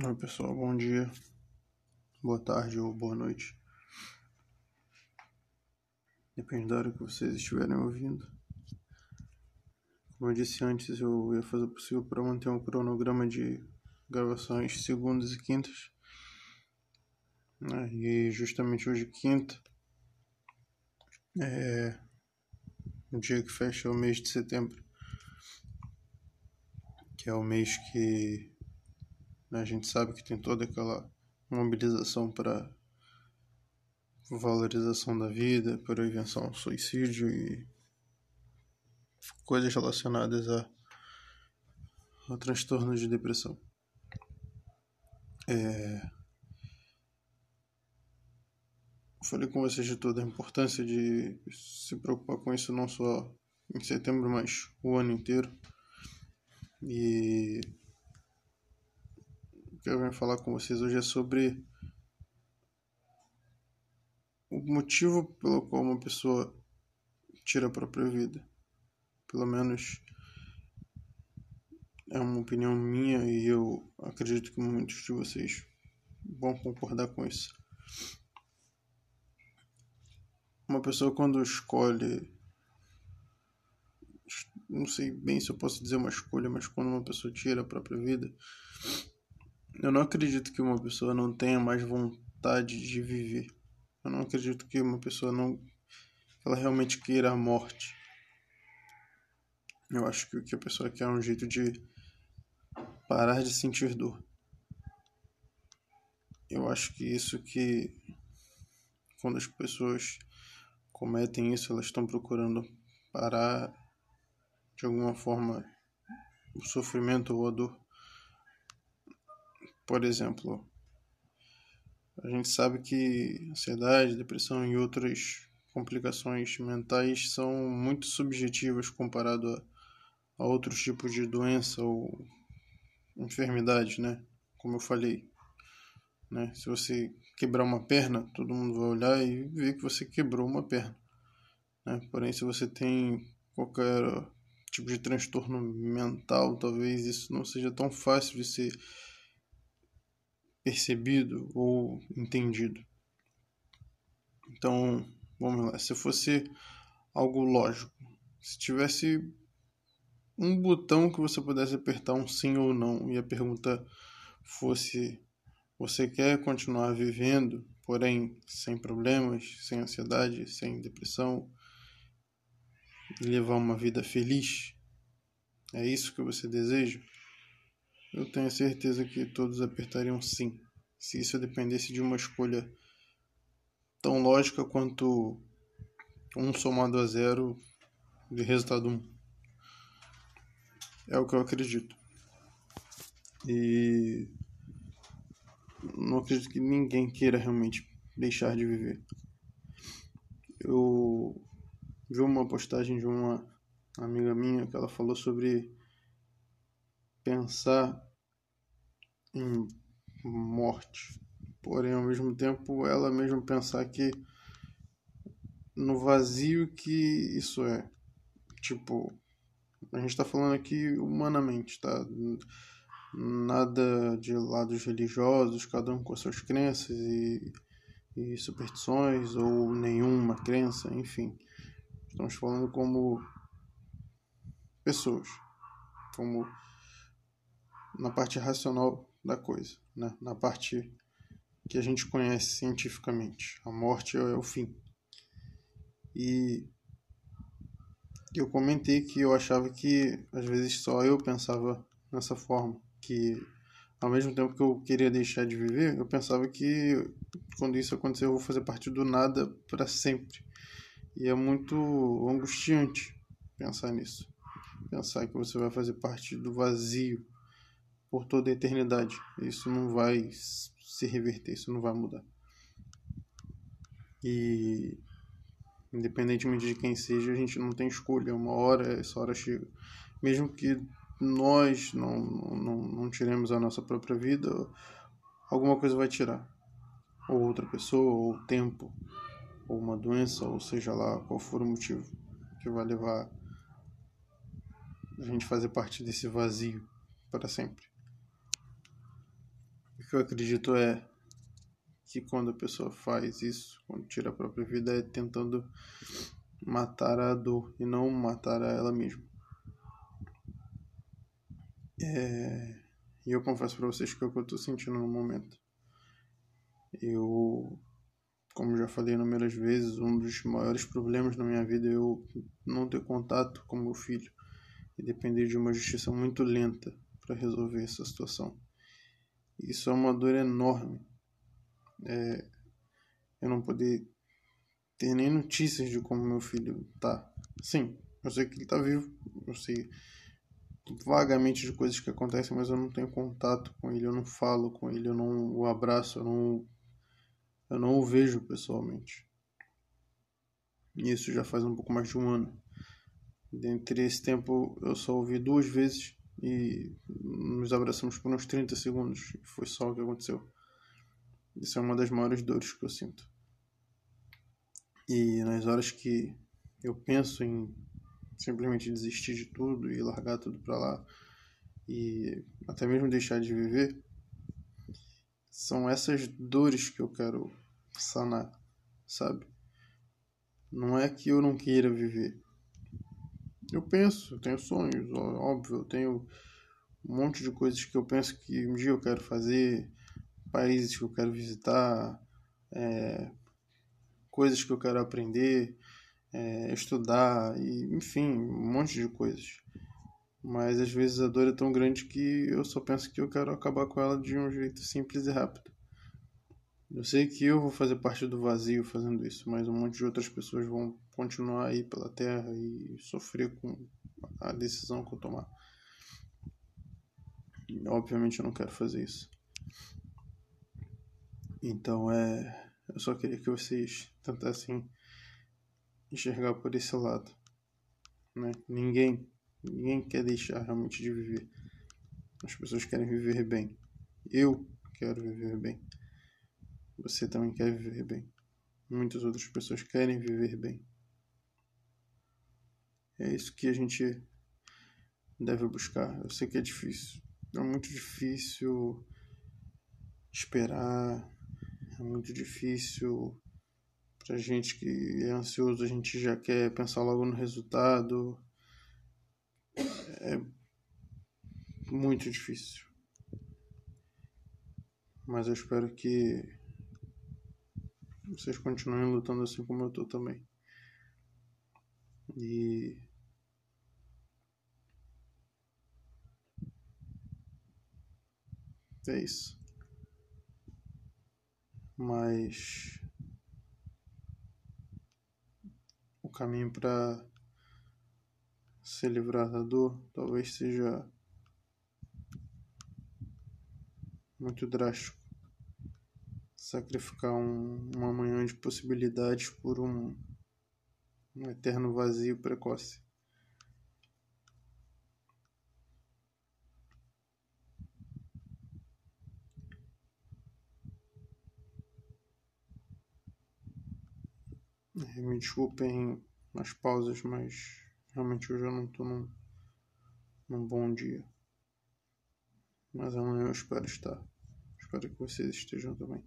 Oi pessoal, bom dia, boa tarde ou boa noite. Depende da hora que vocês estiverem ouvindo. Como eu disse antes, eu ia fazer o possível para manter um cronograma de gravações segundas e quintas. Né? E justamente hoje, quinta, é o dia que fecha o mês de setembro, que é o mês que? A gente sabe que tem toda aquela mobilização para valorização da vida, prevenção ao suicídio e coisas relacionadas a, a transtornos de depressão. É... Falei com vocês de toda a importância de se preocupar com isso não só em setembro, mas o ano inteiro. E que eu venho falar com vocês hoje é sobre o motivo pelo qual uma pessoa tira a própria vida. Pelo menos é uma opinião minha e eu acredito que muitos de vocês vão concordar com isso. Uma pessoa quando escolhe não sei bem se eu posso dizer uma escolha, mas quando uma pessoa tira a própria vida, eu não acredito que uma pessoa não tenha mais vontade de viver. Eu não acredito que uma pessoa não ela realmente queira a morte. Eu acho que o que a pessoa quer é um jeito de parar de sentir dor. Eu acho que isso que quando as pessoas cometem isso, elas estão procurando parar de alguma forma o sofrimento ou a dor. Por exemplo, a gente sabe que ansiedade, depressão e outras complicações mentais são muito subjetivas comparado a, a outros tipos de doença ou enfermidade, né? Como eu falei, né? Se você quebrar uma perna, todo mundo vai olhar e ver que você quebrou uma perna, né? Porém, se você tem qualquer tipo de transtorno mental, talvez isso não seja tão fácil de ser percebido ou entendido. Então, vamos lá. Se fosse algo lógico, se tivesse um botão que você pudesse apertar um sim ou não e a pergunta fosse: você quer continuar vivendo, porém sem problemas, sem ansiedade, sem depressão, e levar uma vida feliz? É isso que você deseja? Eu tenho certeza que todos apertariam sim, se isso dependesse de uma escolha tão lógica quanto um somado a zero de resultado um. É o que eu acredito. E não acredito que ninguém queira realmente deixar de viver. Eu vi uma postagem de uma amiga minha que ela falou sobre pensar em morte, porém ao mesmo tempo ela mesmo pensar que no vazio que isso é, tipo, a gente está falando aqui humanamente, tá? Nada de lados religiosos, cada um com as suas crenças e, e superstições ou nenhuma crença, enfim. Estamos falando como pessoas, como na parte racional da coisa, né? na parte que a gente conhece cientificamente. A morte é o fim. E eu comentei que eu achava que às vezes só eu pensava nessa forma, que ao mesmo tempo que eu queria deixar de viver, eu pensava que quando isso acontecer eu vou fazer parte do nada para sempre. E é muito angustiante pensar nisso. Pensar que você vai fazer parte do vazio por toda a eternidade. Isso não vai se reverter, isso não vai mudar. E independentemente de quem seja, a gente não tem escolha. Uma hora, essa hora chega. Mesmo que nós não, não, não tiremos a nossa própria vida, alguma coisa vai tirar. Ou outra pessoa, ou tempo, ou uma doença, ou seja lá qual for o motivo que vai levar a gente fazer parte desse vazio para sempre. O que eu acredito é que quando a pessoa faz isso, quando tira a própria vida, é tentando matar a dor e não matar a ela mesma. É... E eu confesso para vocês que é o que eu estou sentindo no momento. Eu, como já falei inúmeras vezes, um dos maiores problemas na minha vida é eu não ter contato com meu filho e depender de uma justiça muito lenta para resolver essa situação. Isso é uma dor enorme. É, eu não poder ter nem notícias de como meu filho tá. Sim, eu sei que ele tá vivo, eu sei vagamente de coisas que acontecem, mas eu não tenho contato com ele, eu não falo com ele, eu não o abraço, eu não eu não o vejo pessoalmente. E isso já faz um pouco mais de um ano. Dentre esse tempo, eu só ouvi duas vezes e nos abraçamos por uns 30 segundos. E foi só o que aconteceu. Isso é uma das maiores dores que eu sinto. E nas horas que eu penso em simplesmente desistir de tudo e largar tudo para lá e até mesmo deixar de viver, são essas dores que eu quero sanar, sabe? Não é que eu não queira viver. Eu penso, eu tenho sonhos, óbvio, eu tenho um monte de coisas que eu penso que um dia eu quero fazer, países que eu quero visitar, é, coisas que eu quero aprender, é, estudar, e, enfim, um monte de coisas. Mas às vezes a dor é tão grande que eu só penso que eu quero acabar com ela de um jeito simples e rápido. Eu sei que eu vou fazer parte do vazio fazendo isso, mas um monte de outras pessoas vão continuar aí pela terra e sofrer com a decisão que eu tomar. E, obviamente eu não quero fazer isso. Então é. Eu só queria que vocês tentassem enxergar por esse lado. Né? Ninguém Ninguém quer deixar realmente de viver. As pessoas querem viver bem. Eu quero viver bem. Você também quer viver bem. Muitas outras pessoas querem viver bem. É isso que a gente deve buscar. Eu sei que é difícil. É muito difícil esperar. É muito difícil pra gente que é ansioso, a gente já quer pensar logo no resultado é muito difícil. Mas eu espero que vocês continuem lutando assim como eu tô também. E é isso. Mas o caminho para se livrar da dor talvez seja muito drástico. Sacrificar um, uma manhã de possibilidades por um, um eterno vazio precoce. Me desculpem as pausas, mas Realmente eu não estou num, num bom dia. Mas amanhã eu espero estar. Espero que vocês estejam também.